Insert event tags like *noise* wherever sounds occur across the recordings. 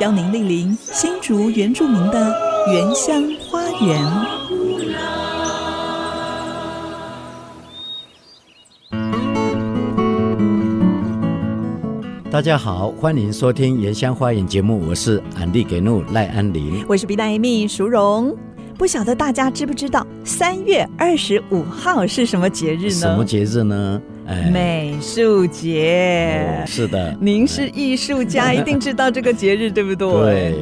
邀您莅临新竹原住民的原乡花园。大家好，欢迎收听《原乡花园》节目，我是安迪给怒赖安林，我是比大 Amy 淑荣。不晓得大家知不知道三月二十五号是什么节日呢？什么节日呢？美术节。哦，是的。您是艺术家，*laughs* 一定知道这个节日，对不对？对。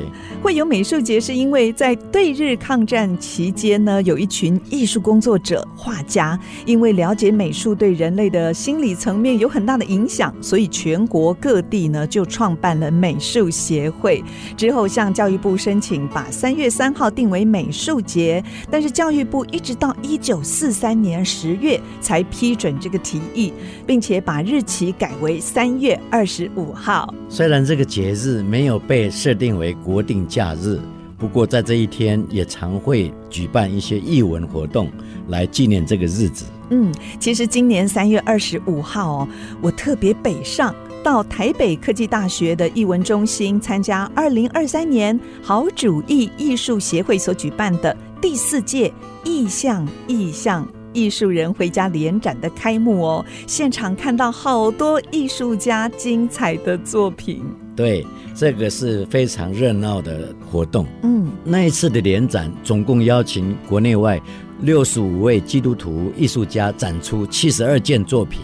会有美术节，是因为在对日抗战期间呢，有一群艺术工作者、画家，因为了解美术对人类的心理层面有很大的影响，所以全国各地呢就创办了美术协会。之后向教育部申请，把三月三号定为美术节，但是教育部一直到一九四三年十月才批准这个提议。并且把日期改为三月二十五号。虽然这个节日没有被设定为国定假日，不过在这一天也常会举办一些艺文活动来纪念这个日子。嗯，其实今年三月二十五号哦，我特别北上到台北科技大学的艺文中心参加二零二三年好主义艺术协会所举办的第四届意象意象。艺术人回家联展的开幕哦，现场看到好多艺术家精彩的作品。对，这个是非常热闹的活动。嗯，那一次的联展总共邀请国内外六十五位基督徒艺术家展出七十二件作品，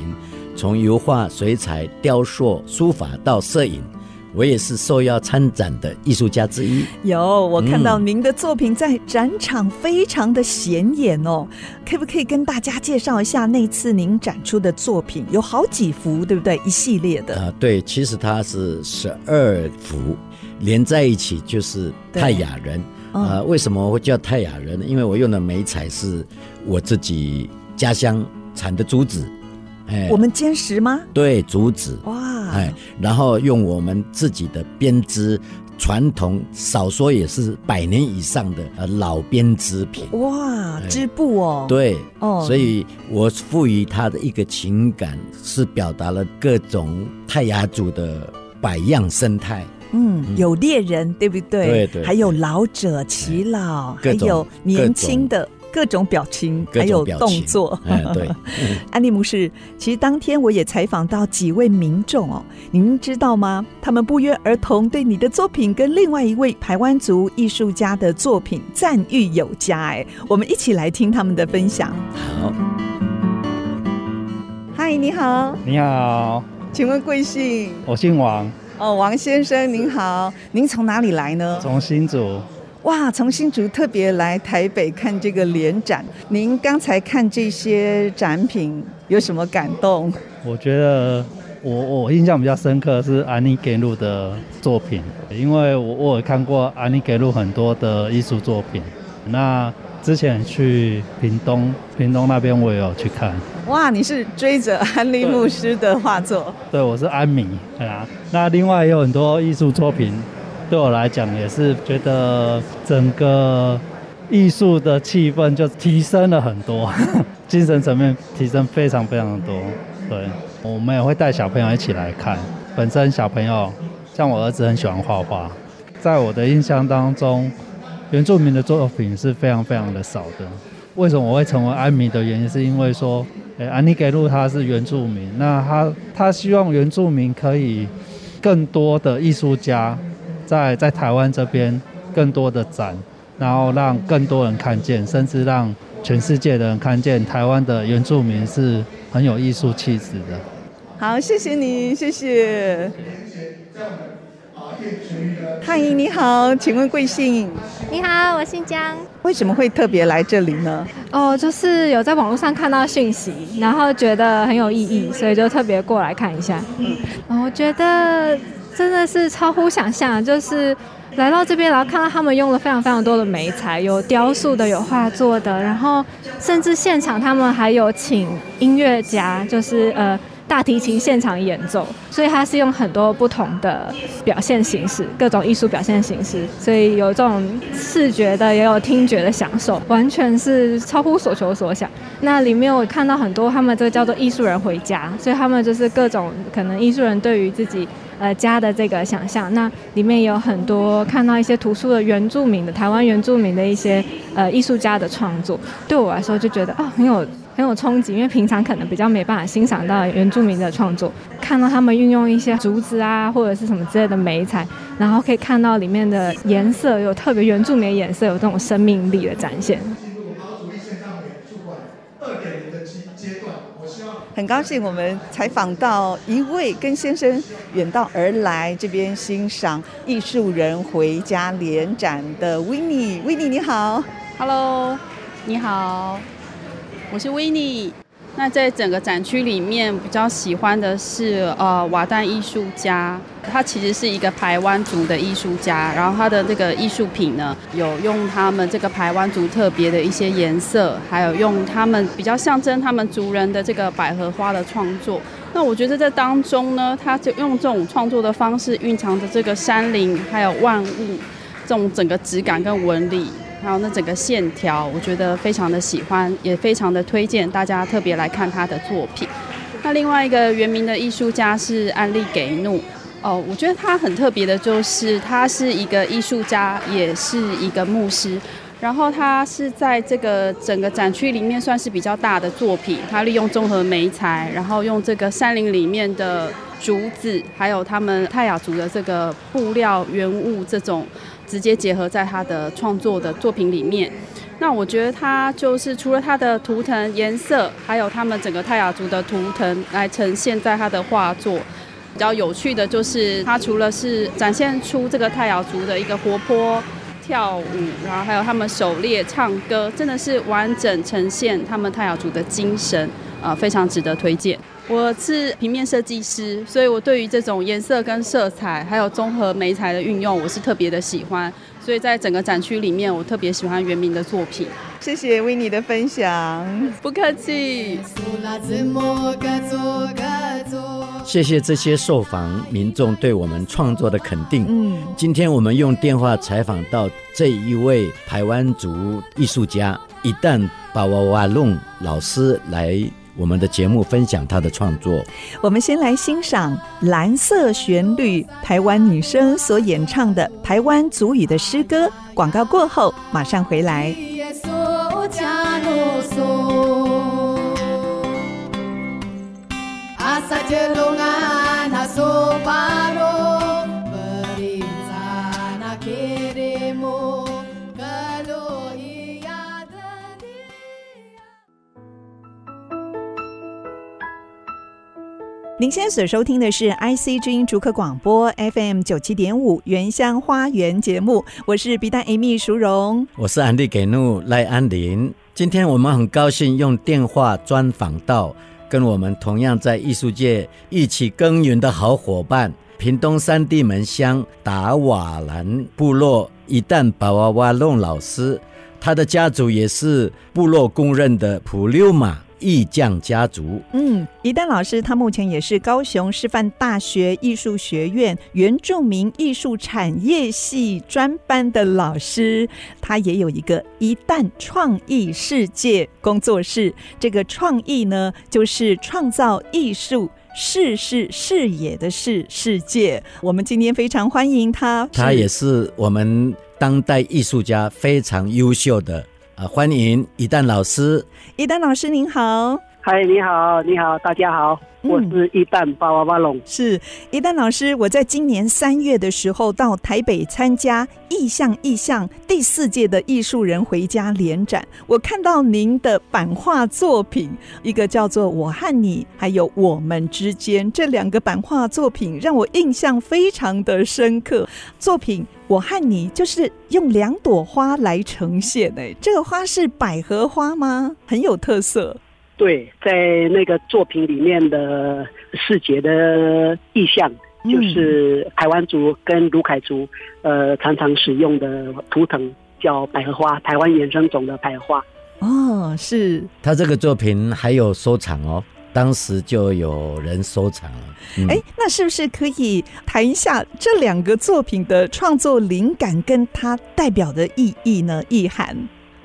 从油画、水彩、雕塑、书法到摄影。我也是受邀参展的艺术家之一。有，我看到您的作品在展场非常的显眼哦。嗯、可不可以跟大家介绍一下那次您展出的作品？有好几幅，对不对？一系列的。啊、呃，对，其实它是十二幅连在一起，就是泰雅人。啊、嗯呃，为什么会叫泰雅人呢？因为我用的媒材是我自己家乡产的竹子。哎，我们坚实吗？对，竹子。哇。哎，然后用我们自己的编织，传统少说也是百年以上的呃老编织品。哇，织布哦。对，哦，所以我赋予它的一个情感，是表达了各种泰雅族的百样生态。嗯，有猎人，对不对？对对。还有老者耆老，还有年轻的。各种表情，还有动作。嗯、对，*laughs* 安利牧师，其实当天我也采访到几位民众哦，您知道吗？他们不约而同对你的作品跟另外一位台湾族艺术家的作品赞誉有加。哎，我们一起来听他们的分享。好，嗨，你好，你好，请问贵姓？我姓王。哦，王先生您好，您从哪里来呢？从新竹。哇，从新竹特别来台北看这个联展，您刚才看这些展品有什么感动？我觉得我我印象比较深刻的是安妮给路的作品，因为我我有看过安妮给路很多的艺术作品。那之前去屏东，屏东那边我也有去看。哇，你是追着安利牧师的画作？对，我是安迷，对啊。那另外也有很多艺术作品。对我来讲，也是觉得整个艺术的气氛就提升了很多，*laughs* 精神层面提升非常非常多。对，我们也会带小朋友一起来看。本身小朋友像我儿子很喜欢画画，在我的印象当中，原住民的作品是非常非常的少的。为什么我会成为安迷的原因，是因为说，诶，安妮给路他是原住民，那他他希望原住民可以更多的艺术家。在在台湾这边更多的展，然后让更多人看见，甚至让全世界的人看见台湾的原住民是很有艺术气质的。好，谢谢你，谢谢。嗨，你好，请问贵姓？你好，我姓江。为什么会特别来这里呢？哦，就是有在网络上看到讯息，然后觉得很有意义，所以就特别过来看一下。嗯，我觉得。真的是超乎想象，就是来到这边，然后看到他们用了非常非常多的美材，有雕塑的，有画作的，然后甚至现场他们还有请音乐家，就是呃。大提琴现场演奏，所以它是用很多不同的表现形式，各种艺术表现形式，所以有这种视觉的，也有听觉的享受，完全是超乎所求所想。那里面我看到很多他们这个叫做艺术人回家，所以他们就是各种可能艺术人对于自己呃家的这个想象。那里面有很多看到一些图书的原住民的台湾原住民的一些呃艺术家的创作，对我来说就觉得啊、哦、很有。很有冲击，因为平常可能比较没办法欣赏到原住民的创作，看到他们运用一些竹子啊或者是什么之类的美材，然后可以看到里面的颜色有特别原住民的颜色，有这种生命力的展现。很高兴我们采访到一位跟先生远道而来这边欣赏艺术人回家联展的 Winnie，Winnie 你好，Hello，你好。我是维尼。那在整个展区里面，比较喜欢的是呃瓦旦艺术家，他其实是一个排湾族的艺术家，然后他的这个艺术品呢，有用他们这个排湾族特别的一些颜色，还有用他们比较象征他们族人的这个百合花的创作。那我觉得这当中呢，他就用这种创作的方式，蕴藏着这个山林还有万物这种整个质感跟纹理。还有那整个线条，我觉得非常的喜欢，也非常的推荐大家特别来看他的作品。那另外一个原名的艺术家是安利给怒哦，我觉得他很特别的，就是他是一个艺术家，也是一个牧师。然后他是在这个整个展区里面算是比较大的作品，他利用综合媒材，然后用这个山林里面的竹子，还有他们泰雅族的这个布料原物这种。直接结合在他的创作的作品里面，那我觉得他就是除了他的图腾颜色，还有他们整个泰雅族的图腾来呈现在他的画作。比较有趣的就是，他除了是展现出这个泰雅族的一个活泼跳舞，然后还有他们狩猎、唱歌，真的是完整呈现他们泰雅族的精神，呃，非常值得推荐。我是平面设计师，所以我对于这种颜色跟色彩，还有综合媒材的运用，我是特别的喜欢。所以在整个展区里面，我特别喜欢袁明的作品。谢谢维尼的分享，不客气。谢谢这些受访民众对我们创作的肯定。嗯，今天我们用电话采访到这一位台湾族艺术家一旦巴瓦瓦弄老师来。我们的节目分享他的创作，我们先来欣赏《蓝色旋律》，台湾女生所演唱的台湾族语的诗歌。广告过后马上回来。您现在所收听的是 IC 之音竹科广播 FM 九七点五原乡花园节目，我是 B 站 Amy 淑荣，我是安利给怒赖安林。今天我们很高兴用电话专访到跟我们同样在艺术界一起耕耘的好伙伴，屏东三地门乡达瓦兰部落一旦巴娃娃弄老师，他的家族也是部落公认的普溜马。艺匠家族，嗯，一旦老师他目前也是高雄师范大学艺术学院原住民艺术产业系专班的老师，他也有一个一旦创意世界工作室。这个创意呢，就是创造艺术视是视野的视世界。我们今天非常欢迎他，他也是我们当代艺术家非常优秀的。啊，欢迎一旦老师。伊丹老师您好，嗨，你好，你好，大家好，嗯、我是一旦巴瓦巴隆。是一旦老师，我在今年三月的时候到台北参加意象意象第四届的艺术人回家联展，我看到您的版画作品，一个叫做《我和你》，还有《我们之间》这两个版画作品，让我印象非常的深刻。作品。我和你就是用两朵花来呈现哎，这个花是百合花吗？很有特色。对，在那个作品里面的视觉的意象，就是台湾族跟卢凯族呃常常使用的图腾叫百合花，台湾原生种的百合花。哦，是。他这个作品还有收藏哦。当时就有人收藏了。哎、嗯，那是不是可以谈一下这两个作品的创作灵感跟它代表的意义呢？意涵？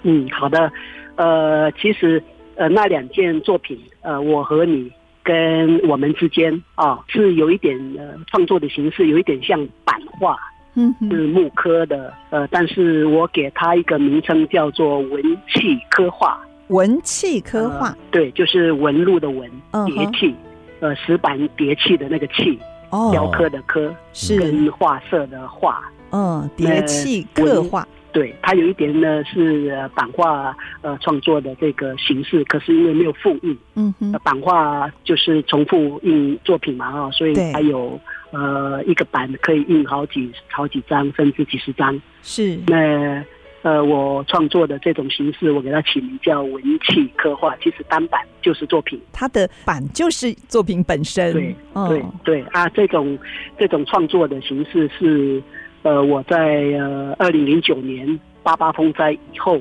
嗯，好的。呃，其实呃，那两件作品，呃，我和你跟我们之间啊，是有一点呃，创作的形式有一点像版画，嗯，是木刻的。呃，但是我给它一个名称叫做文气刻画。文气刻画、呃，对，就是纹路的纹，叠砌，呃，石板叠砌的那个砌，哦，雕刻的刻，是跟画色的画，嗯，叠砌刻画，对，它有一点呢是版画呃创作的这个形式，可是因为没有复印，嗯哼，版画就是重复印作品嘛，啊，所以它有呃一个版可以印好几好几张，甚至几十张，是那。呃，我创作的这种形式，我给它起名叫文气刻画。其实单版就是作品，它的版就是作品本身。对，哦、对，对啊，这种这种创作的形式是，呃，我在呃二零零九年八八风灾以后，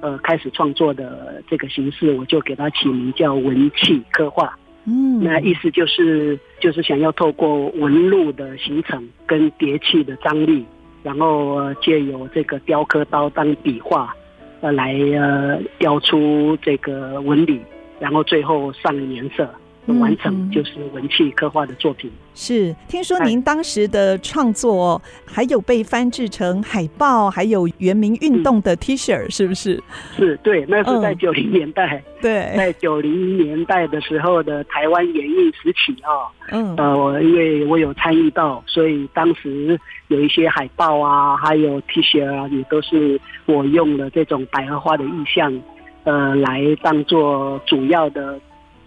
呃，开始创作的这个形式，我就给它起名叫文气刻画。嗯，那意思就是就是想要透过纹路的形成跟叠砌的张力。然后借由这个雕刻刀当笔画，呃，来呃雕出这个纹理，然后最后上颜色。完成就是文气刻画的作品。是，听说您当时的创作还有被翻制成海报，还有原民运动的 T 恤，是不是？是，对，那是在九零年代。对，在九零年代的时候的台湾演艺时期啊。嗯。呃，我因为我有参与到，所以当时有一些海报啊，还有 T 恤啊，也都是我用了这种百合花的意象，呃，来当做主要的。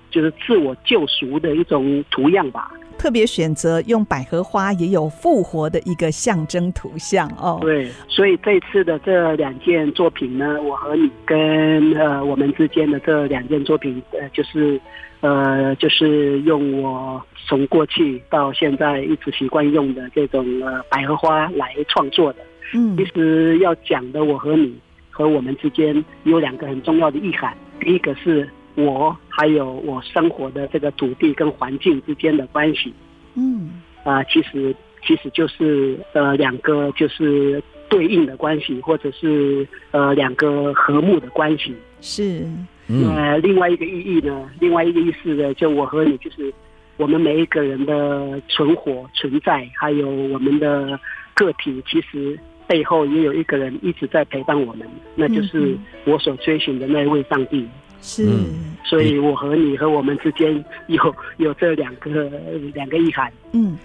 就是自我救赎的一种图样吧。特别选择用百合花，也有复活的一个象征图像哦。对，所以这次的这两件作品呢，我和你跟呃我们之间的这两件作品，呃，就是呃就是用我从过去到现在一直习惯用的这种呃百合花来创作的。嗯，其实要讲的我和你和我们之间有两个很重要的意涵，第一个是。我还有我生活的这个土地跟环境之间的关系，嗯，啊、呃，其实其实就是呃两个就是对应的关系，或者是呃两个和睦的关系。是，那、呃、另外一个意义呢？另外一个意思呢？就我和你，就是我们每一个人的存活存在，还有我们的个体，其实背后也有一个人一直在陪伴我们，那就是我所追寻的那一位上帝。是、嗯，所以我和你和我们之间有有这两个两个意涵。嗯，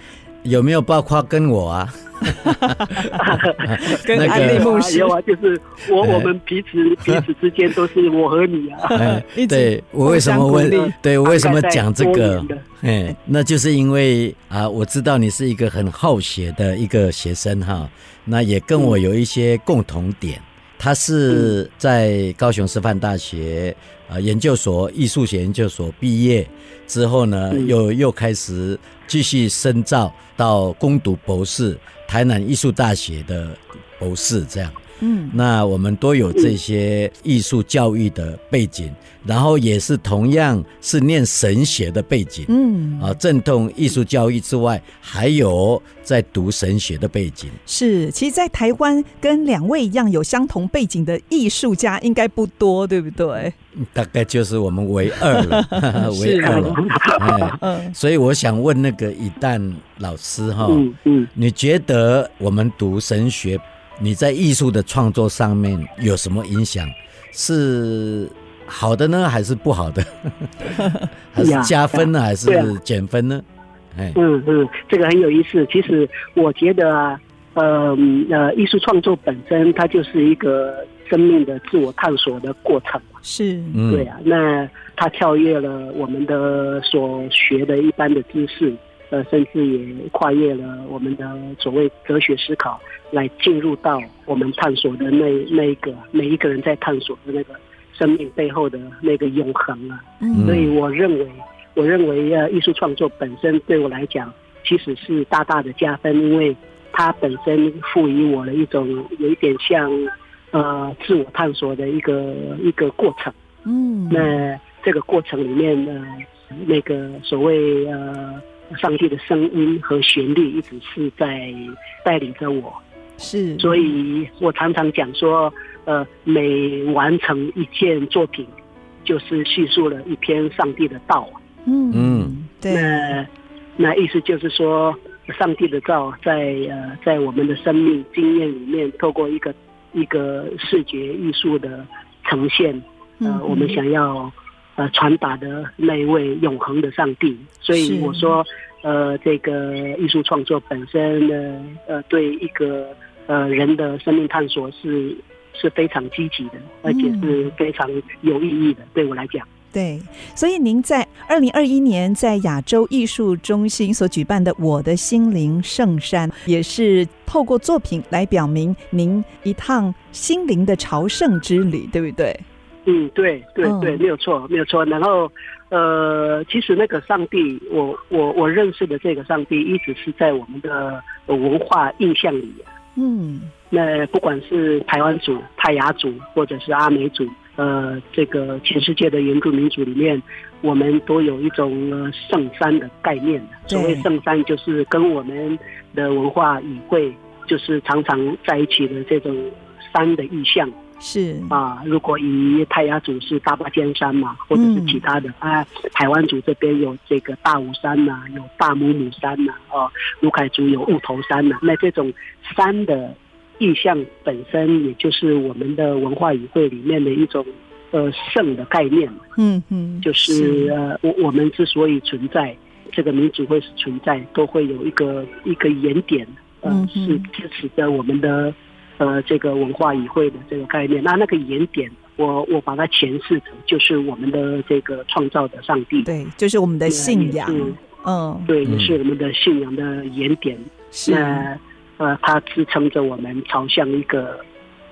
有没有包括跟我啊？*laughs* 跟安利牧师有啊，就是我我们彼此彼此之间都是我和你啊。*laughs* 对，我为什么问？对，我为什么讲这个？哎，那就是因为啊，我知道你是一个很好学的一个学生哈，那也跟我有一些共同点。他是在高雄师范大学呃研究所艺术学研究所毕业之后呢，又又开始继续深造到攻读博士，台南艺术大学的博士这样。嗯，那我们都有这些艺术教育的背景，然后也是同样是念神学的背景。嗯，啊，正统艺术教育之外，还有在读神学的背景。是，其实，在台湾跟两位一样有相同背景的艺术家应该不多，对不对？大概就是我们唯二了，*laughs* 唯二了。嗯，所以我想问那个以旦老师哈，嗯嗯，你觉得我们读神学？你在艺术的创作上面有什么影响？是好的呢，还是不好的？*laughs* 还是加分呢，还是减分呢？哎，嗯嗯，这个很有意思。其实我觉得啊，呃呃，艺术创作本身它就是一个生命的自我探索的过程。是，对啊。那它跳跃了我们的所学的一般的知识。呃，甚至也跨越了我们的所谓哲学思考，来进入到我们探索的那那一个每一个人在探索的那个生命背后的那个永恒啊。嗯，所以我认为，我认为呃，艺术创作本身对我来讲，其实是大大的加分，因为它本身赋予我了一种有一点像呃自我探索的一个一个过程。嗯，那这个过程里面呢，那个所谓呃上帝的声音和旋律一直是在带领着我。是，所以我常常讲说，呃，每完成一件作品，就是叙述了一篇上帝的道。嗯嗯，对。那那意思就是说，上帝的道在呃在我们的生命经验里面，透过一个一个视觉艺术的呈现，呃，我们想要呃传达的那一位永恒的上帝。所以我说。呃，这个艺术创作本身呢，呃，对一个呃人的生命探索是是非常积极的，而且是非常有意义的。嗯、对我来讲，对。所以您在二零二一年在亚洲艺术中心所举办的《我的心灵圣山》，也是透过作品来表明您一趟心灵的朝圣之旅，对不对？嗯，对对对，没有错，没有错。然后。呃，其实那个上帝，我我我认识的这个上帝，一直是在我们的文化印象里。嗯，那不管是台湾族、泰雅族，或者是阿美族，呃，这个全世界的原住民族里面，我们都有一种圣山的概念。所谓圣山，就是跟我们的文化语汇，就是常常在一起的这种山的意象。是啊，如果以泰雅族是大霸尖山嘛，或者是其他的、嗯、啊，台湾族这边有这个大武山呐、啊，有大母母山呐、啊，哦，卢凯族有雾头山呐、啊，那这种山的意象本身，也就是我们的文化语汇里面的一种呃圣的概念。嗯嗯，就是呃，我我们之所以存在，这个民族会是存在，都会有一个一个原点，呃，嗯、是支持着我们的。呃，这个文化语汇的这个概念，那那个原点，我我把它诠释成就是我们的这个创造的上帝，对，就是我们的信仰，嗯，对，也是我们的信仰的原点。是，那呃，它支撑着我们朝向一个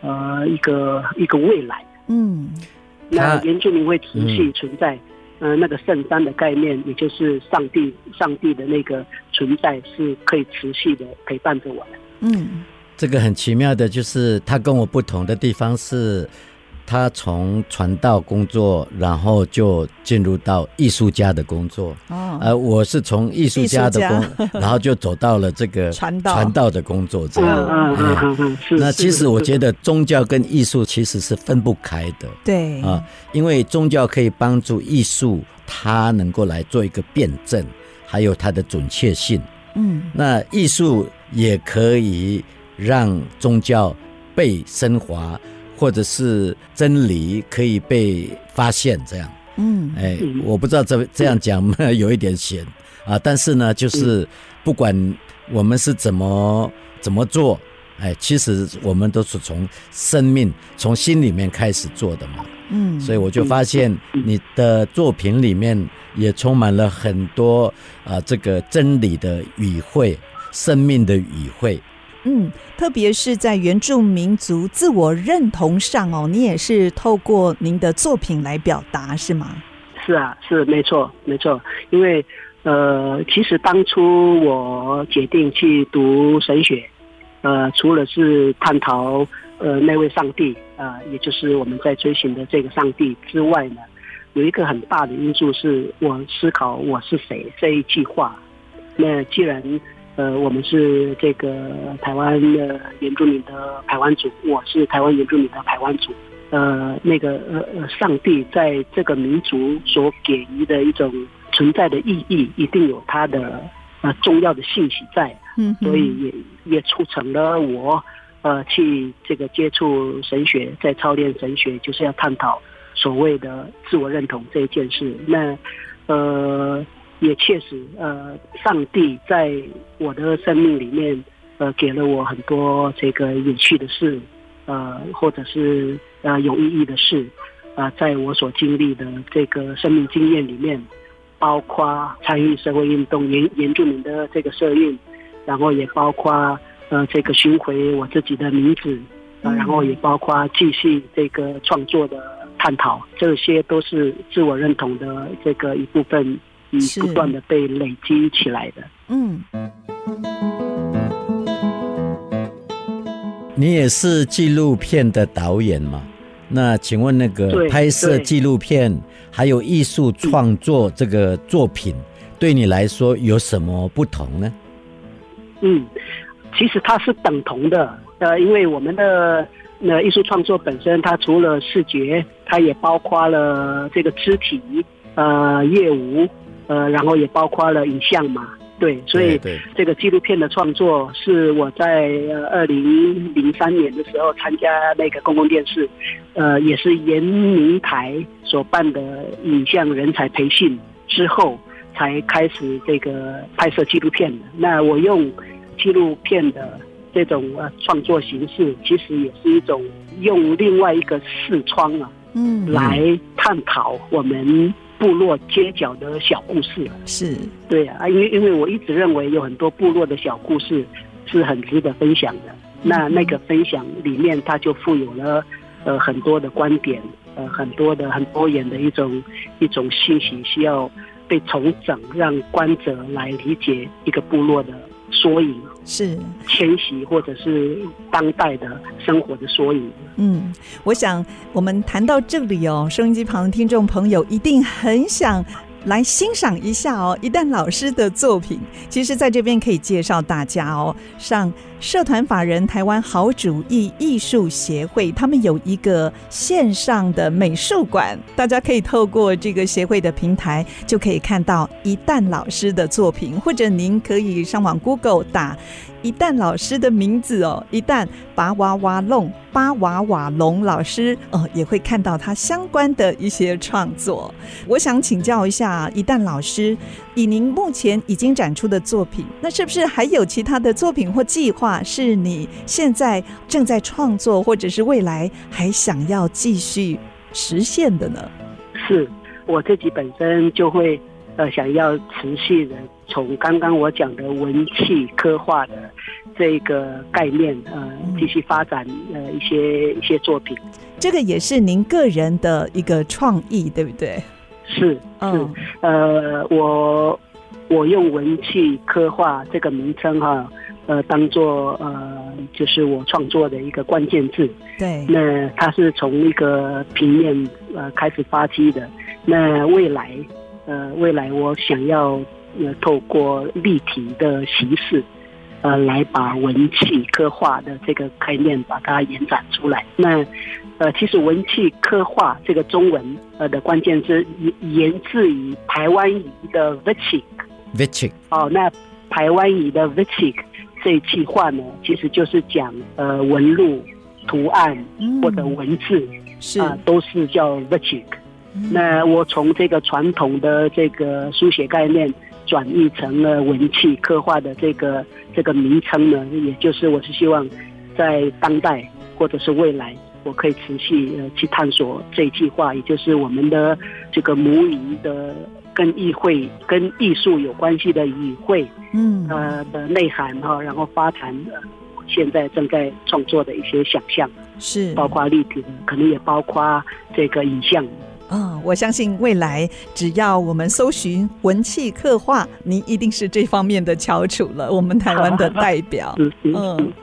呃一个一个未来。嗯，那原住民会持续存在，嗯、呃，那个圣山的概念，也就是上帝上帝的那个存在是可以持续的陪伴着我们。嗯。这个很奇妙的，就是他跟我不同的地方是，他从传道工作，然后就进入到艺术家的工作。哦，而我是从艺术家的工，然后就走到了这个传道传道的工作。这样，嗯嗯嗯，那其实我觉得宗教跟艺术其实是分不开的。对啊，因为宗教可以帮助艺术，它能够来做一个辩证，还有它的准确性。嗯，那艺术也可以。让宗教被升华，或者是真理可以被发现，这样。嗯，哎，我不知道这这样讲 *laughs* 有一点险啊，但是呢，就是不管我们是怎么怎么做，哎，其实我们都是从生命、从心里面开始做的嘛。嗯，所以我就发现你的作品里面也充满了很多啊，这个真理的语汇、生命的语汇。嗯，特别是在原住民族自我认同上哦，你也是透过您的作品来表达，是吗？是啊，是没错，没错。因为呃，其实当初我决定去读神学，呃，除了是探讨呃那位上帝啊，呃，也就是我们在追寻的这个上帝之外呢，有一个很大的因素是我思考我是谁这一句话。那既然呃，我们是这个台湾的原住民的排湾族，我是台湾原住民的排湾族。呃，那个呃呃，上帝在这个民族所给予的一种存在的意义，一定有它的呃重要的信息在。嗯，所以也也促成了我呃去这个接触神学，在操练神学，就是要探讨所谓的自我认同这一件事。那呃。也确实，呃，上帝在我的生命里面，呃，给了我很多这个有趣的事，呃，或者是呃有意义的事，啊、呃，在我所经历的这个生命经验里面，包括参与社会运动、原原住民的这个社运，然后也包括呃这个寻回我自己的名字，然后也包括继续这个创作的探讨，这些都是自我认同的这个一部分。是不断的被累积起来的。嗯，你也是纪录片的导演吗？那请问那个拍摄纪录片还有艺术创作这个作品，对你来说有什么不同呢？嗯，其实它是等同的，呃，因为我们的呃艺术创作本身，它除了视觉，它也包括了这个肢体，呃，乐舞，呃，然后也包括了影像嘛。对，所以这个纪录片的创作是我在呃二零零三年的时候参加那个公共电视，呃，也是延明台所办的影像人才培训之后，才开始这个拍摄纪录片的。那我用纪录片的这种呃创作形式，其实也是一种用另外一个视窗啊，嗯，来探讨我们。部落街角的小故事。是。对啊，因为因为我一直认为有很多部落的小故事是很值得分享的。那那个分享里面，它就富有了呃很多的观点，呃很多的很多元的一种一种信息，需要被重整，让观者来理解一个部落的缩影。是迁徙，或者是当代的生活的缩影。嗯，我想我们谈到这里哦，收音机旁的听众朋友一定很想来欣赏一下哦，一旦老师的作品。其实，在这边可以介绍大家哦，上社团法人台湾好主意艺术协会，他们有一个线上的美术馆，大家可以透过这个协会的平台，就可以看到一旦老师的作品，或者您可以上网 Google 打。一旦老师的名字哦，一旦巴娃娃弄巴娃娃龙老师哦，也会看到他相关的一些创作。我想请教一下一旦老师，以您目前已经展出的作品，那是不是还有其他的作品或计划是你现在正在创作，或者是未来还想要继续实现的呢？是我自己本身就会呃想要持续的。从刚刚我讲的文气刻画的这个概念，呃，继续发展呃一些一些作品。这个也是您个人的一个创意，对不对？是是，呃，我我用文气刻画这个名称哈，呃，当做呃就是我创作的一个关键字。对，那它是从一个平面呃开始发迹的。那未来呃未来我想要。呃，透过立体的形式，呃，来把文气刻画的这个概念把它延展出来。那，呃，其实文气刻画这个中文呃的关键字源自于台湾语的 Vichik，Vichik。哦，那台湾语的 Vichik 这一句话呢，其实就是讲呃纹路、图案或者文字，啊、都是叫 Vichik。那我从这个传统的这个书写概念。转译成了文气刻画的这个这个名称呢，也就是我是希望在当代或者是未来，我可以持续呃去探索这一句话，也就是我们的这个母语的跟议会跟艺术有关系的语汇，嗯呃的内涵哈，然后发展呃现在正在创作的一些想象，是包括立体的，可能也包括这个影像。嗯，我相信未来只要我们搜寻文气刻画，您一定是这方面的翘楚了。我们台湾的 *laughs* 代表，是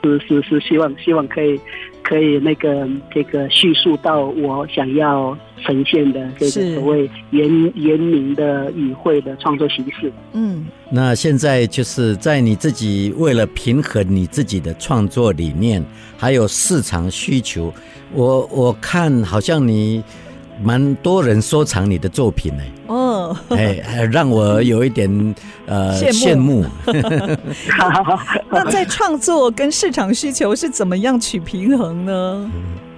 是是是是，希望希望可以可以那个这个叙述到我想要呈现的这个所谓原原名的语汇的创作形式。嗯，那现在就是在你自己为了平衡你自己的创作理念，还有市场需求，我我看好像你。蛮多人收藏你的作品呢，哦，哎，让我有一点呃羡慕。*laughs* 那在创作跟市场需求是怎么样取平衡呢？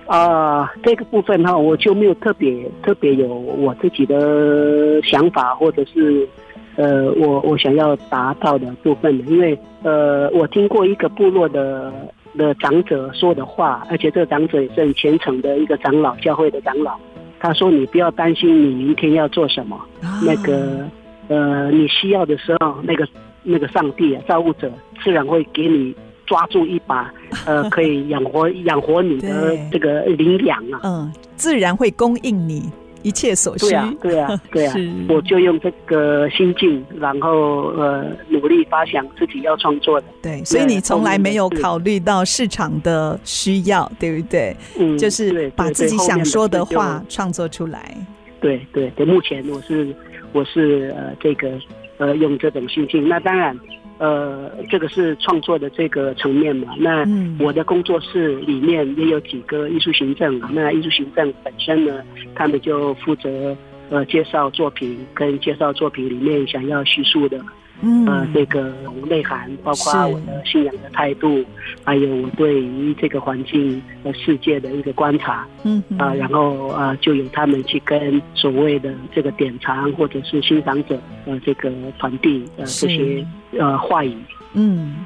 啊、呃，这个部分哈，我就没有特别特别有我自己的想法，或者是呃，我我想要达到的部分，因为呃，我听过一个部落的的长者说的话，而且这个长者也是很虔诚的一个长老，教会的长老。他说：“你不要担心，你明天要做什么。啊、那个，呃，你需要的时候，那个那个上帝啊，造物者自然会给你抓住一把，*laughs* 呃，可以养活养活你的这个灵粮啊。嗯，自然会供应你一切所需。对啊，对啊，*laughs* 对啊，我就用这个心境，然后呃，努力发想自己要创作的。对，所以你从来没有考虑到市场的需要，对不对？嗯，就是把自己想说的话创作出来。对对对，目前我是我是呃这个呃用这种心境，那当然。呃，这个是创作的这个层面嘛。那我的工作室里面也有几个艺术行政，那艺术行政本身呢，他们就负责呃介绍作品，跟介绍作品里面想要叙述的。嗯，呃，这个内涵包括我的信仰的态度，还有我对于这个环境和世界的一个观察。嗯啊、呃，然后啊、呃，就由他们去跟所谓的这个典藏或者是欣赏者呃这个传递呃这些呃话语。嗯，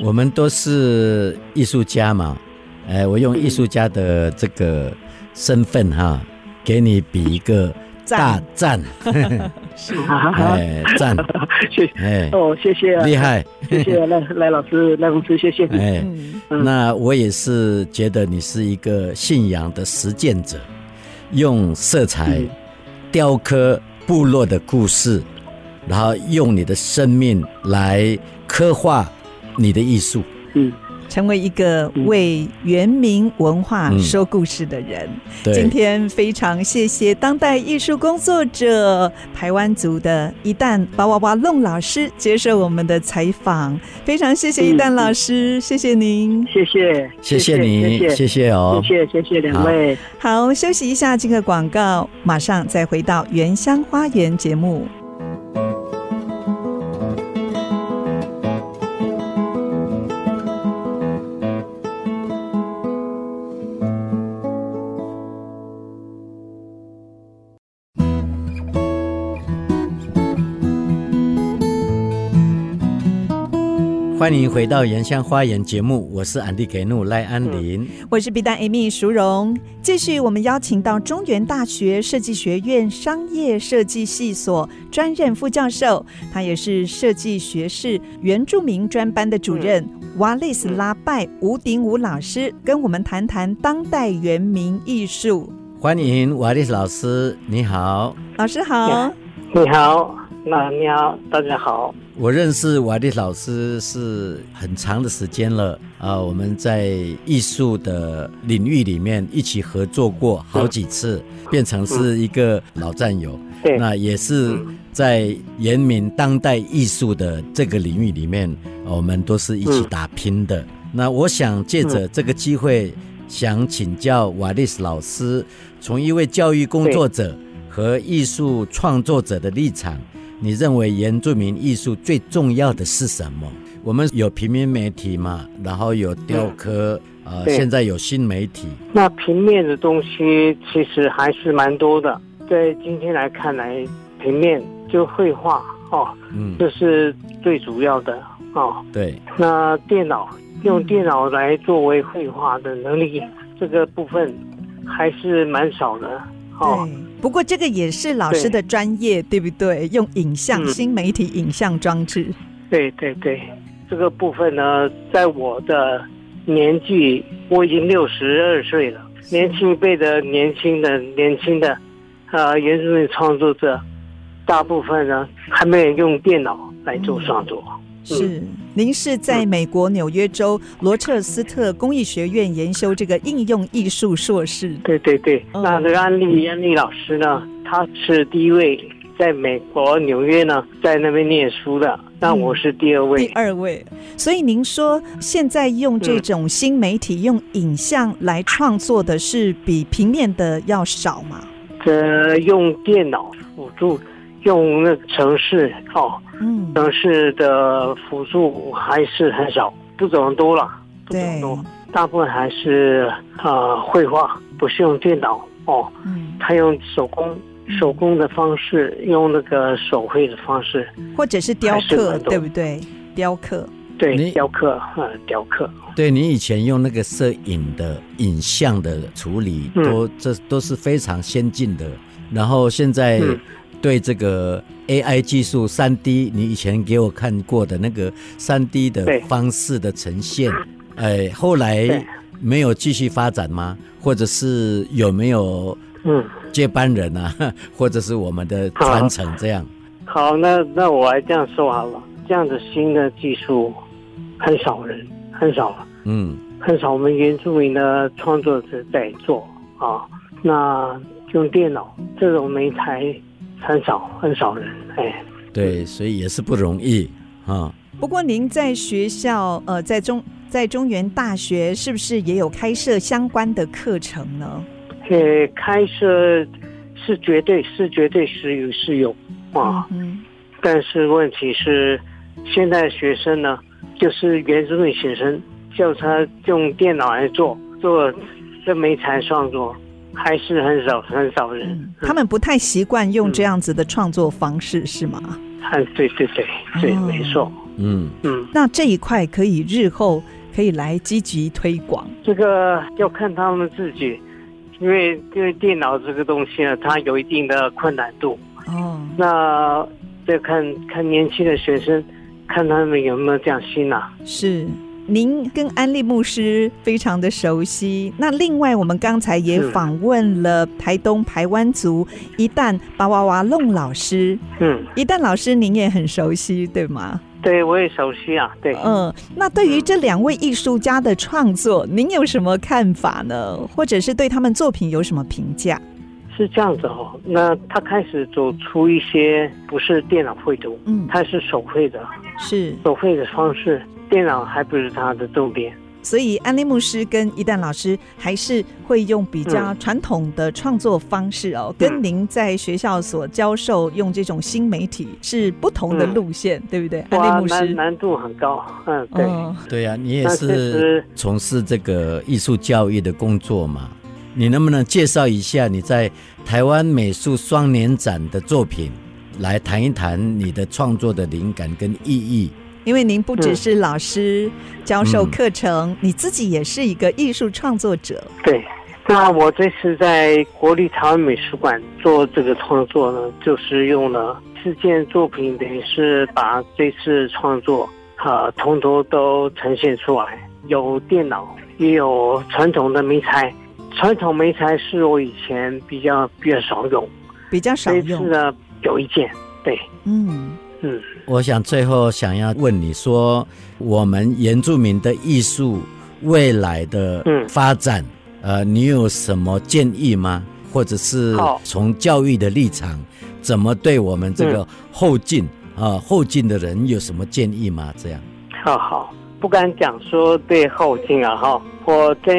我们都是艺术家嘛，哎，我用艺术家的这个身份哈，给你比一个。大赞，*laughs* 是。哎赞，谢哎哦谢谢厉害，谢谢 *laughs* 赖赖老师赖老师谢谢。哎，那我也是觉得你是一个信仰的实践者，用色彩雕刻部落的故事，然后用你的生命来刻画你的艺术，嗯。成为一个为原民文化说故事的人。嗯、今天非常谢谢当代艺术工作者台湾族的一旦巴哇哇弄老师接受我们的采访。非常谢谢一旦老师，嗯、谢谢您，谢谢，谢谢你，谢谢哦，谢谢谢谢两位。好，休息一下这个广告，马上再回到原乡花园节目。欢迎回到《原乡花园》节目，我是安迪给怒赖安林，我是 B 站 Amy 淑荣。继续，我们邀请到中原大学设计学院商业设计系所专任副教授，他也是设计学士原住民专班的主任瓦利斯拉拜吴鼎武老师，跟我们谈谈当代原民艺术。欢迎瓦利斯老师，你好，老师好，你好，那你好，大家好。我认识瓦利老师是很长的时间了啊，我们在艺术的领域里面一起合作过好几次，变成是一个老战友。对，那也是在原民当代艺术的这个领域里面，我们都是一起打拼的。那我想借着这个机会，想请教瓦利老师，从一位教育工作者和艺术创作者的立场。你认为原住民艺术最重要的是什么？我们有平面媒体嘛，然后有雕刻，呃，现在有新媒体。那平面的东西其实还是蛮多的。在今天来看来，平面就绘画哦，嗯，这是最主要的哦。对。那电脑用电脑来作为绘画的能力，这个部分还是蛮少的。哦，不过这个也是老师的专业，对，对不对？用影像、嗯、新媒体影像装置。对对对，这个部分呢，在我的年纪，我已经六十二岁了。年轻一辈的年轻的年轻的，呃，原住民创作者，大部分呢还没有用电脑来做创作。嗯是，您是在美国纽约州罗彻斯特工艺学院研修这个应用艺术硕士。对对对，那这个安利安利老师呢，他是第一位在美国纽约呢，在那边念书的。那我是第二位。第二位。所以您说现在用这种新媒体用影像来创作的是比平面的要少吗？这用电脑辅助。用那个城市哦，嗯，城市的辅助还是很少，不怎么多了，不怎么多，大部分还是呃绘画，不是用电脑哦，嗯，他用手工手工的方式，嗯，用那个手绘的方式，或者是雕刻，对不对？雕刻，对，雕刻，呃，雕刻。对，你以前用那个摄影的影像的处理，都，嗯，这都是非常先进的，然后现在。嗯对这个 AI 技术、三 D，你以前给我看过的那个三 D 的方式的呈现，哎，后来没有继续发展吗？或者是有没有嗯接班人啊，*laughs* 或者是我们的传承这样。好，那那我还这样说好了，这样的新的技术很少人，很少，嗯，很少。我们原住民的创作者在做啊，那用电脑这种媒材很少，很少人，哎，对，所以也是不容易啊。不过您在学校，呃，在中在中原大学，是不是也有开设相关的课程呢？呃，开设是绝对是绝对是有是有啊，嗯，但是问题是，现在学生呢，就是原住民学生，叫他用电脑来做做这媒材创作，还是很少很少人，嗯，他们不太习惯用这样子的创作方式，嗯，是吗？啊，对对对对，哦，没错。嗯嗯，那这一块可以日后可以来积极推广。这个要看他们自己，因为因为电脑这个东西呢，它有一定的困难度。哦，那要看看年轻的学生，看他们有没有这样心啊。是。您跟安利牧师非常的熟悉。那另外，我们刚才也访问了台东排湾族一旦巴娃娃弄老师。嗯，一旦老师您也很熟悉，对吗？对，我也熟悉啊。对，嗯，那对于这两位艺术家的创作，您有什么看法呢？或者是对他们作品有什么评价？是这样子哦。那他开始走出一些不是电脑绘图，嗯，他是手绘的，是。手绘的方式。电脑还不是他的重点，所以安利牧师跟一旦老师还是会用比较传统的创作方式哦，嗯、跟您在学校所教授用这种新媒体是不同的路线，嗯、对不对？安利牧师。难难度很高，嗯，对，嗯、对呀、啊，你也是从事这个艺术教育的工作嘛，你能不能介绍一下你在台湾美术双年展的作品，来谈一谈你的创作的灵感跟意义？因为您不只是老师、嗯、教授课程，嗯、你自己也是一个艺术创作者。对，那我这次在国立台湾美术馆做这个创作呢，就是用了四件作品，等于是把这次创作啊，统统都呈现出来。有电脑，也有传统的媒材。传统媒材是我以前比较比较少用，比较少用。这次呢，有一件，对，嗯。嗯，我想最后想要问你说，我们原住民的艺术未来的发展，嗯、呃，你有什么建议吗？或者是从教育的立场，怎么对我们这个后进啊、嗯呃、后进的人有什么建议吗？这样，好好，不敢讲说对后进啊哈，我在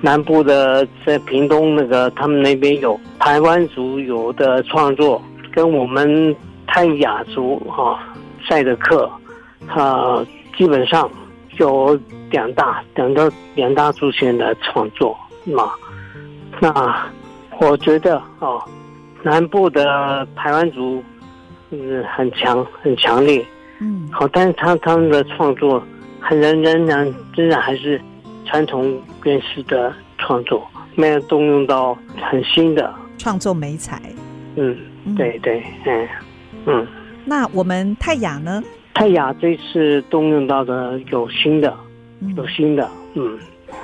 南部的在屏东那个，他们那边有台湾族有的创作，跟我们。泰雅族哈赛德克，他基本上有两大两个两大族群的创作嘛。那我觉得哦，南部的台湾族嗯很强很强烈，嗯，好，但是他他们的创作很仍仍然仍然还是传统原始的创作，没有动用到很新的创作美材。嗯，对对，嗯。嗯，那我们泰雅呢？泰雅这次动用到的有新的，有新的，嗯，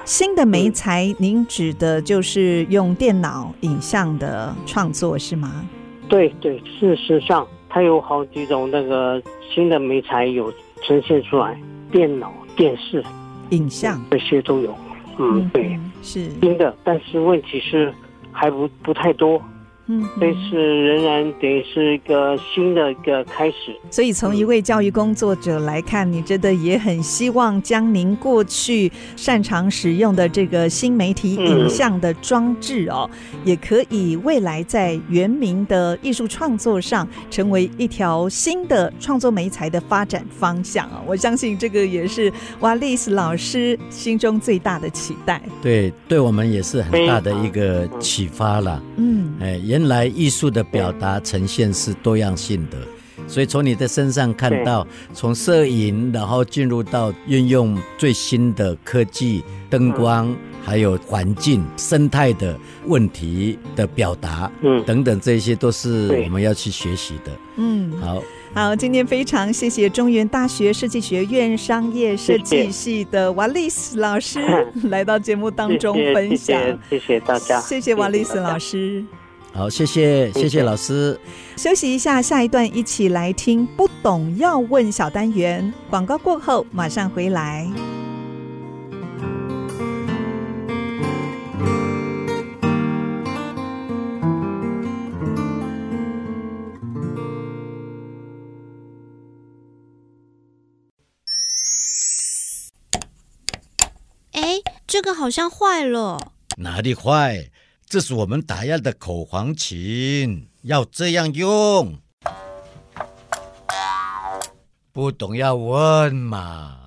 新的媒材，您指的就是用电脑影像的创作是吗？对对，事实上它有好几种那个新的媒材有呈现出来，电脑、电视、影像。这些都有，嗯，对，是。新的，但是问题是还不不太多。嗯，这是仍然得是一个新的一个开始。所以从一位教育工作者来看，你真的也很希望将您过去擅长使用的这个新媒体影像的装置哦，嗯、也可以未来在原名的艺术创作上成为一条新的创作媒材的发展方向啊！我相信这个也是瓦利斯老师心中最大的期待。对，对我们也是很大的一个启发了。嗯，哎，原来艺术的表达呈现是多样性的，所以从你的身上看到，从摄影，然后进入到运用最新的科技、灯光，还有环境生态的问题的表达，嗯，等等，这些都是我们要去学习的。嗯，好，好，今天非常谢谢中原大学设计学院商业设计系的瓦利斯老师 *laughs* 来到节目当中分享，谢谢，谢谢大家，谢谢瓦利斯老师。好，谢谢，谢谢老师。休息一下，下一段一起来听不懂要问小单元。广告过后马上回来。哎，这个好像坏了。哪里坏？这是我们打样的口簧琴，要这样用。不懂要问嘛。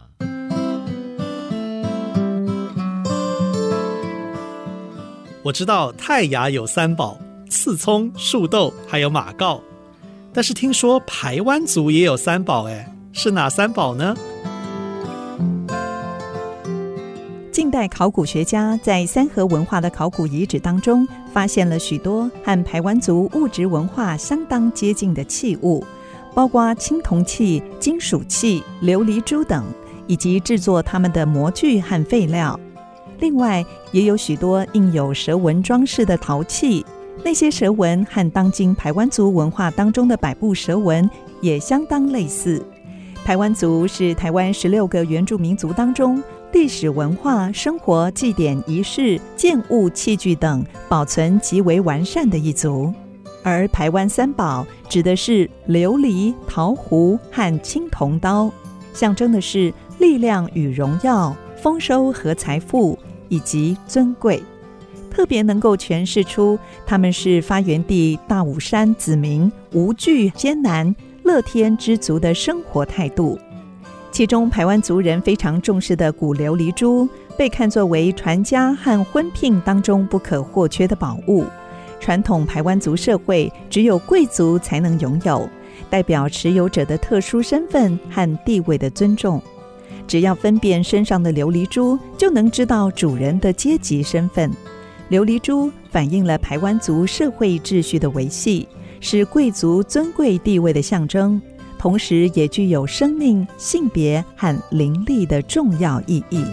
我知道泰雅有三宝：刺葱、树豆，还有马告。但是听说排湾族也有三宝，哎，是哪三宝呢？代考古学家在三河文化的考古遗址当中，发现了许多和排湾族物质文化相当接近的器物，包括青铜器、金属器、琉璃珠等，以及制作它们的模具和废料。另外，也有许多印有蛇纹装饰的陶器，那些蛇纹和当今排湾族文化当中的百步蛇纹也相当类似。排湾族是台湾十六个原住民族当中，历史文化、生活、祭典、仪式、建物、器具等保存极为完善的一族，而台湾三宝指的是琉璃、陶壶和青铜刀，象征的是力量与荣耀、丰收和财富以及尊贵，特别能够诠释出他们是发源地大武山子民无惧艰难、乐天知足的生活态度。其中，排湾族人非常重视的古琉璃珠，被看作为传家和婚聘当中不可或缺的宝物。传统排湾族社会，只有贵族才能拥有，代表持有者的特殊身份和地位的尊重。只要分辨身上的琉璃珠，就能知道主人的阶级身份。琉璃珠反映了排湾族社会秩序的维系，是贵族尊贵地位的象征。同时也具有生命、性别和灵力的重要意义。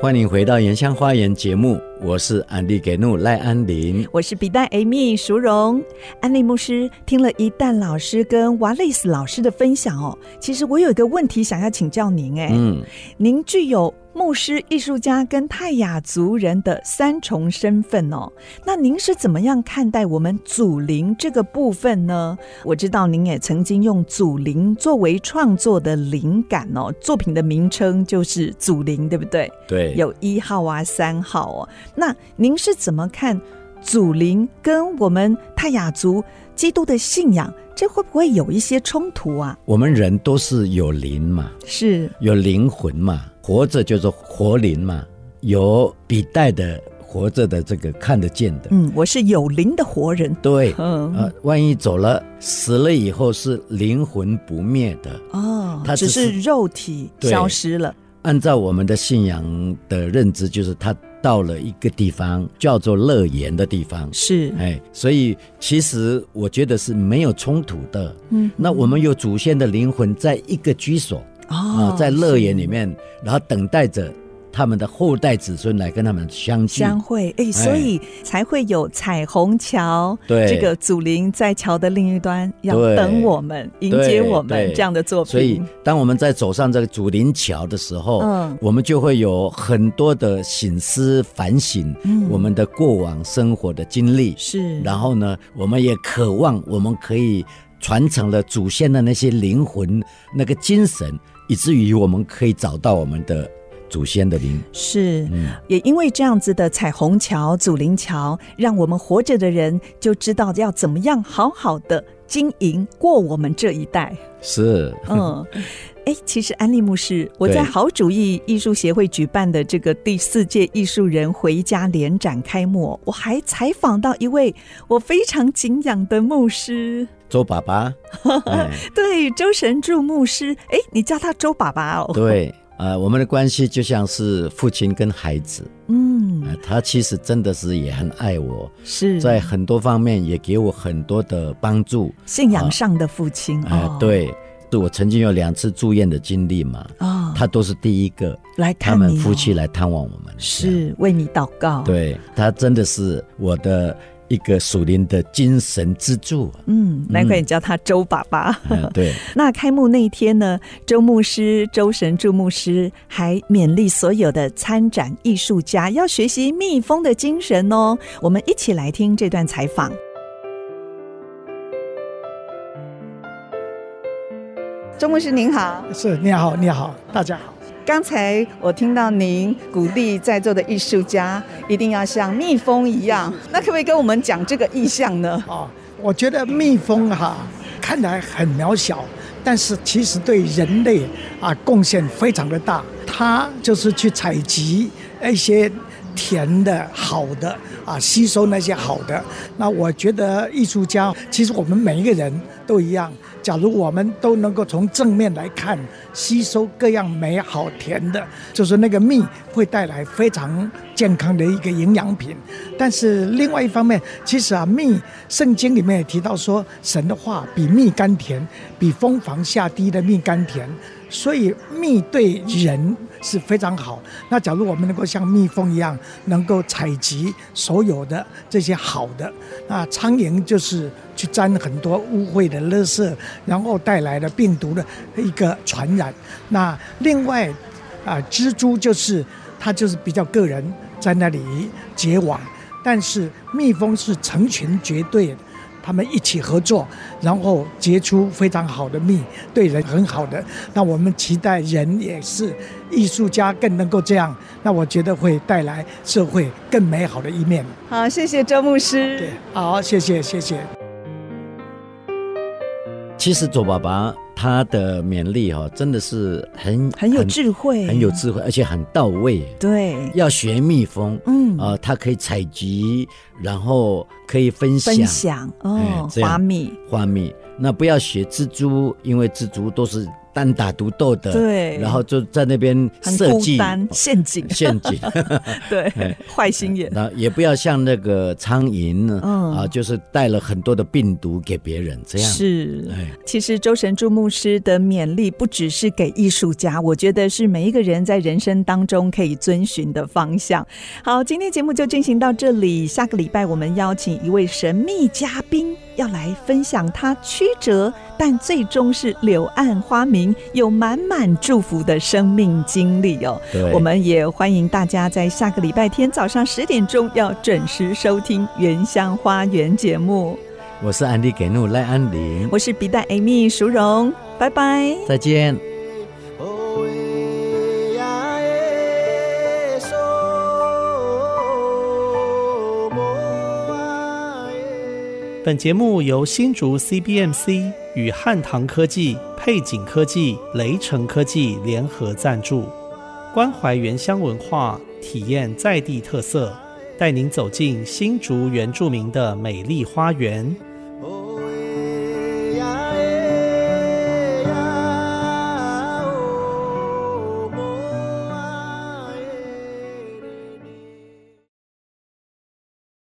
欢迎回到《原乡花园》节目，我是安利给怒赖安林，我是比黛 Amy 淑荣。安利牧师听了一旦老师跟瓦雷斯老师的分享哦，其实我有一个问题想要请教您，哎，嗯，您具有。牧师、艺术家跟泰雅族人的三重身份哦，那您是怎么样看待我们祖灵这个部分呢？我知道您也曾经用祖灵作为创作的灵感哦，作品的名称就是祖灵，对不对？对，有一号啊、三号哦。那您是怎么看祖灵跟我们泰雅族基督的信仰，这会不会有一些冲突啊？我们人都是有灵嘛，是有灵魂嘛。活着就是活灵嘛，有比带的活着的这个看得见的。嗯，我是有灵的活人。对，嗯，呃，万一走了，死了以后是灵魂不灭的。哦，它只是肉体消失了。按照我们的信仰的认知，就是他到了一个地方叫做乐园的地方。是，哎，所以其实我觉得是没有冲突的。嗯，那我们有祖先的灵魂在一个居所。啊，在乐园里面，然后等待着他们的后代子孙来跟他们相聚相会，哎，所以才会有彩虹桥。对，这个祖灵在桥的另一端要等我们，迎接我们这样的作品。所以，当我们在走上这个祖灵桥的时候，嗯，我们就会有很多的醒思反省，我们的过往生活的经历是。然后呢，我们也渴望我们可以传承了祖先的那些灵魂那个精神。以至于我们可以找到我们的祖先的灵，是，嗯，也因为这样子的彩虹桥、祖灵桥，让我们活着的人就知道要怎么样好好的经营过我们这一代。是，嗯，哎，其实安利牧师，我在好主义艺术协会举办的这个第四届艺术人回家联展开幕，我还采访到一位我非常敬仰的牧师。周爸爸，*laughs* 对，周神助牧师，哎，你叫他周爸爸哦。对，呃，我们的关系就像是父亲跟孩子，嗯，呃，他其实真的是也很爱我，是。在很多方面也给我很多的帮助，信仰上的父亲，哎，呃，对，是我曾经有两次住院的经历嘛，啊，哦，他都是第一个来看他们夫妻来探望我们，是为你祷告。对，他真的是我的。一个属灵的精神支柱。嗯，难怪你叫他周爸爸。嗯、对。*laughs* 那开幕那一天呢，周牧师、周神助牧师还勉励所有的参展艺术家要学习蜜蜂的精神哦。我们一起来听这段采访。周牧师您好。是，你好，你好，大家好。刚才我听到您鼓励在座的艺术家一定要像蜜蜂一样，那可不可以跟我们讲这个意象呢？哦，我觉得蜜蜂哈看来很渺小，但是其实对人类啊贡献非常的大。它就是去采集一些甜的、好的啊，吸收那些好的。那我觉得艺术家其实我们每一个人都一样。假如我们都能够从正面来看，吸收各样美好甜的，就是那个蜜会带来非常健康的一个营养品。但是另外一方面，其实啊，蜜圣经里面也提到说，神的话比蜜甘甜，比蜂房下滴的蜜甘甜。所以蜜对人是非常好。那假如我们能够像蜜蜂一样，能够采集所有的这些好的，那苍蝇就是去沾很多污秽的垃圾，然后带来了病毒的一个传染。那另外啊，蜘蛛就是它就是比较个人在那里结网，但是蜜蜂是成群结队的。他们一起合作，然后结出非常好的蜜，对人很好的。那我们期待人也是艺术家，更能够这样。那我觉得会带来社会更美好的一面。好，谢谢周牧师。对，好，谢谢，谢谢。其实左爸爸。他的勉励哈，真的是很很有智慧，很有智慧，而且很到位。对，要学蜜蜂，嗯啊，它可以采集，然后可以分享，分享哦，花蜜，花蜜。那不要学蜘蛛，因为蜘蛛都是。单打独斗的，对，然后就在那边设计陷阱，陷阱，*laughs* 对，*laughs* 坏心眼。那也不要像那个苍蝇呢，嗯啊，就是带了很多的病毒给别人，这样是。其实周神柱牧师的勉励不只是给艺术家，我觉得是每一个人在人生当中可以遵循的方向。好，今天节目就进行到这里，下个礼拜我们邀请一位神秘嘉宾。要来分享他曲折，但最终是柳暗花明，有满满祝福的生命经历哦。我们也欢迎大家在下个礼拜天早上十点钟要准时收听《原乡花园》节目。我是安迪给怒赖安林，我是笔袋 Amy 淑荣，拜拜，再见。本节目由新竹 CBMC 与汉唐科技、配景科技、雷城科技联合赞助，关怀原乡文化，体验在地特色，带您走进新竹原住民的美丽花园。